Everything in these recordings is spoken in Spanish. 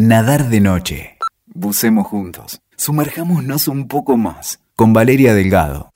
Nadar de noche. Bucemos juntos. Sumerjámonos un poco más. Con Valeria Delgado.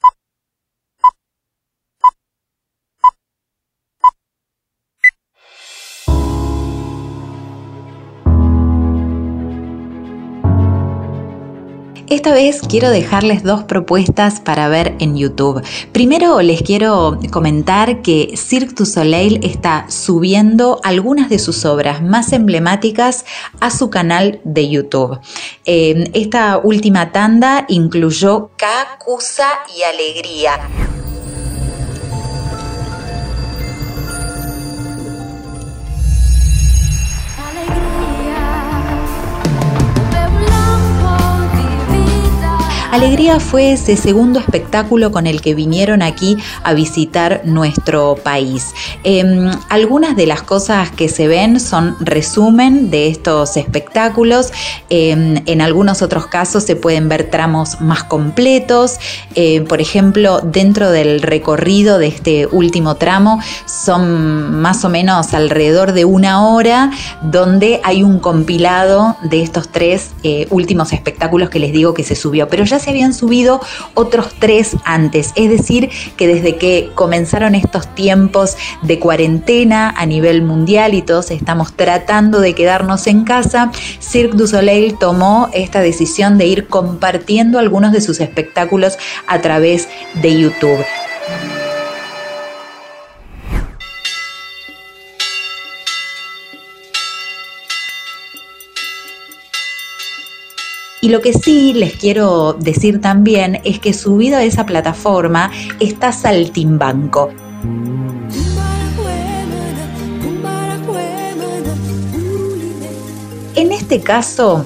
Esta vez quiero dejarles dos propuestas para ver en YouTube. Primero les quiero comentar que Cirque du Soleil está subiendo algunas de sus obras más emblemáticas a su canal de YouTube. Eh, esta última tanda incluyó Cacusa y Alegría. Alegría fue ese segundo espectáculo con el que vinieron aquí a visitar nuestro país. Em, algunas de las cosas que se ven son resumen de estos espectáculos. Em, en algunos otros casos se pueden ver tramos más completos. Em, por ejemplo, dentro del recorrido de este último tramo son más o menos alrededor de una hora donde hay un compilado de estos tres eh, últimos espectáculos que les digo que se subió. Pero ya se habían subido otros tres antes. Es decir, que desde que comenzaron estos tiempos de cuarentena a nivel mundial y todos estamos tratando de quedarnos en casa, Cirque du Soleil tomó esta decisión de ir compartiendo algunos de sus espectáculos a través de YouTube. Y lo que sí les quiero decir también es que subido a esa plataforma está Saltimbanco. En este caso,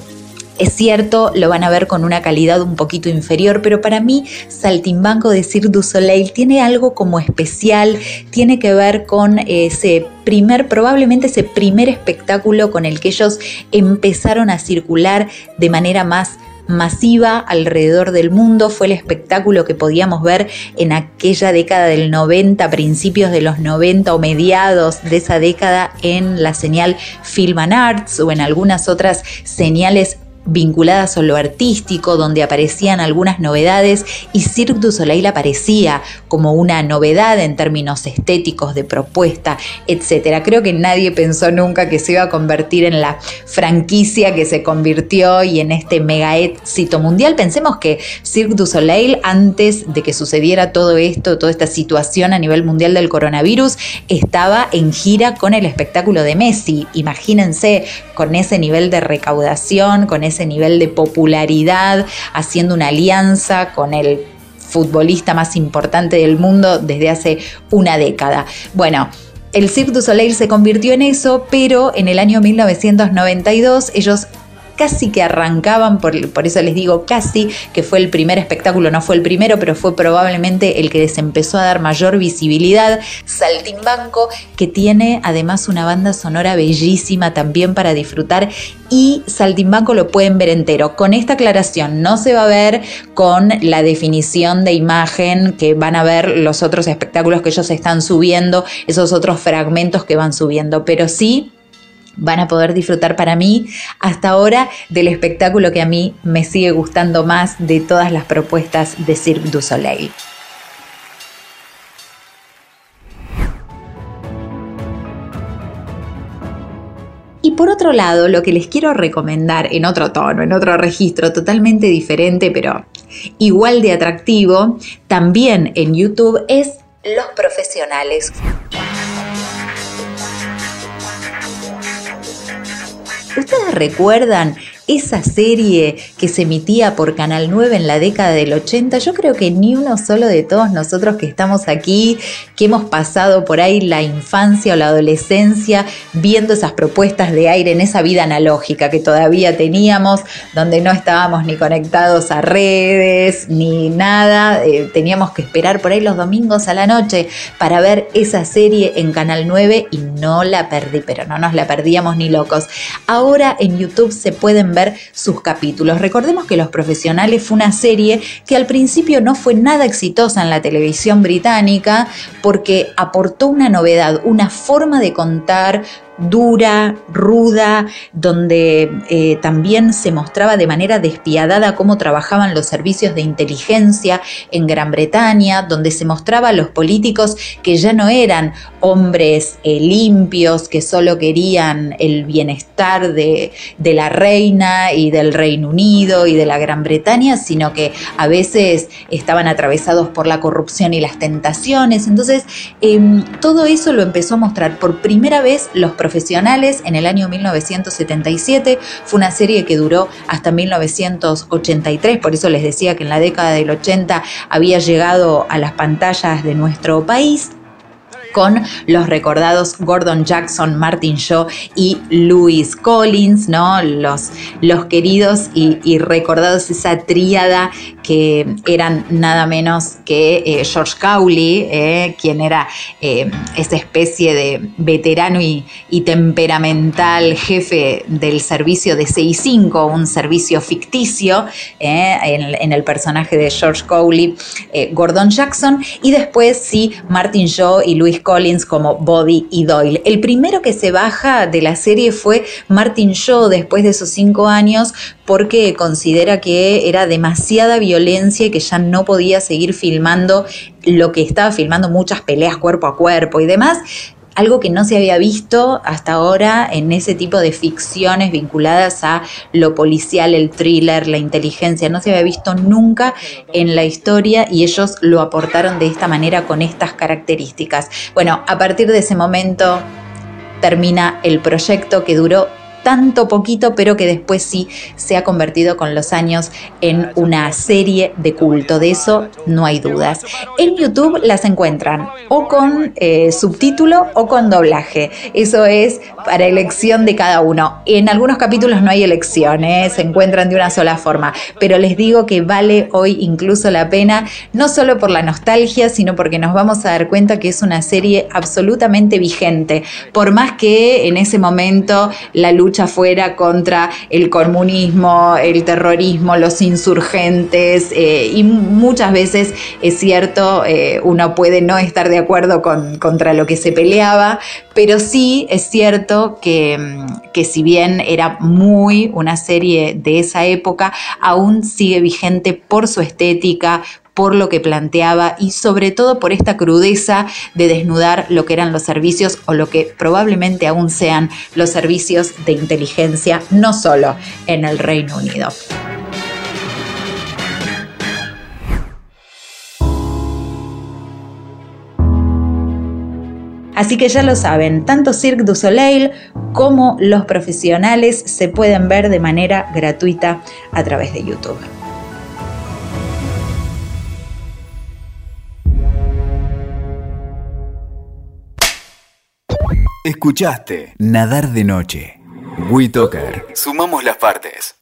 es cierto, lo van a ver con una calidad un poquito inferior, pero para mí Saltimbanco de Cirque du Soleil tiene algo como especial, tiene que ver con ese primer, probablemente ese primer espectáculo con el que ellos empezaron a circular de manera más masiva alrededor del mundo. Fue el espectáculo que podíamos ver en aquella década del 90, principios de los 90 o mediados de esa década en la señal Film and Arts o en algunas otras señales vinculadas a lo artístico, donde aparecían algunas novedades y Cirque du Soleil aparecía como una novedad en términos estéticos, de propuesta, etc. Creo que nadie pensó nunca que se iba a convertir en la franquicia que se convirtió y en este mega éxito mundial. Pensemos que Cirque du Soleil, antes de que sucediera todo esto, toda esta situación a nivel mundial del coronavirus, estaba en gira con el espectáculo de Messi. Imagínense con ese nivel de recaudación, con ese nivel de popularidad, haciendo una alianza con el futbolista más importante del mundo desde hace una década. Bueno, el Cirque du Soleil se convirtió en eso, pero en el año 1992 ellos casi que arrancaban, por, eso les digo casi, que fue el primer espectáculo, no fue el primero, pero fue probablemente el que les empezó a dar mayor visibilidad, Saltimbanco, que tiene además una banda sonora bellísima también para disfrutar y Saltimbanco lo pueden ver entero. Con esta aclaración, no se va a ver con la definición de imagen que van a ver los otros espectáculos que ellos están subiendo, esos otros fragmentos que van subiendo, pero sí van a poder disfrutar para mí hasta ahora del espectáculo que a mí me sigue gustando más de todas las propuestas de Cirque du Soleil. Y por otro lado, lo que les quiero recomendar en otro tono, en otro registro totalmente diferente, pero igual de atractivo, también en YouTube es Los Profesionales. ¿Ustedes recuerdan esa serie que se emitía por Canal 9 en la década del 80, yo creo que ni uno solo de todos nosotros que estamos aquí, que hemos pasado por ahí la infancia o la adolescencia viendo esas propuestas de aire en esa vida analógica que todavía teníamos, donde no estábamos ni conectados a redes ni nada, eh, teníamos que esperar por ahí los domingos a la noche para ver esa serie en Canal 9 y no la perdí, pero no nos la perdíamos ni locos. Ahora en YouTube se pueden ver sus capítulos. Recordemos que Los Profesionales fue una serie que al principio no fue nada exitosa en la televisión británica porque aportó una novedad, una forma de contar dura, ruda, donde eh, también se mostraba de manera despiadada cómo trabajaban los servicios de inteligencia en Gran Bretaña, donde se mostraba a los políticos que ya no eran hombres eh, limpios, que solo querían el bienestar de, la reina y del Reino Unido y de la Gran Bretaña, sino que a veces estaban atravesados por la corrupción y las tentaciones. Entonces, em, todo eso lo empezó a mostrar por primera vez los profesionales en el año 1977. Fue una serie que duró hasta 1983, por eso les decía que en la década del 80 había llegado a las pantallas de nuestro país con los recordados Gordon Jackson, Martin Shaw y Louis Collins, ¿no? Los, los queridos y, recordados, esa tríada que eran nada menos que eh, George Cowley, eh, quien era eh, esa especie de veterano y, temperamental jefe del servicio de 65, un servicio ficticio en, en, el personaje de George Cowley, Gordon Jackson, y después sí, Martin Shaw y Louis Collins como Bobby y Doyle. El primero que se baja de la serie fue Martin Shaw después de esos cinco años porque considera que era demasiada violencia y que ya no podía seguir filmando lo que estaba filmando, muchas peleas cuerpo a cuerpo y demás algo que no se había visto hasta ahora en ese tipo de ficciones vinculadas a lo policial, el thriller, la inteligencia, no se había visto nunca en la historia y ellos lo aportaron de esta manera con estas características. Bueno, a partir de ese momento termina el proyecto que duró tanto poquito, pero que después sí se ha convertido con los años en una serie de culto. De eso no hay dudas. En YouTube las encuentran o con eh, subtítulo o con doblaje. Eso es para elección de cada uno. En algunos capítulos no hay elecciones, se encuentran de una sola forma, pero les digo que vale hoy incluso la pena, no solo por la nostalgia, sino porque nos vamos a dar cuenta que es una serie absolutamente vigente. Por más que en ese momento la fuera contra el comunismo, el terrorismo, los insurgentes eh, y muchas veces es cierto, eh, uno puede no estar de acuerdo con, contra lo que se peleaba, pero sí es cierto que, que si bien era muy una serie de esa época, aún sigue vigente por su estética, por lo que planteaba y sobre todo por esta crudeza de desnudar lo que eran los servicios o lo que probablemente aún sean los servicios de inteligencia, no solo en el Reino Unido. Así que ya lo saben, tanto Cirque du Soleil como los profesionales se pueden ver de manera gratuita a través de YouTube. Escuchaste Nadar de Noche. WeToker. Sumamos las partes.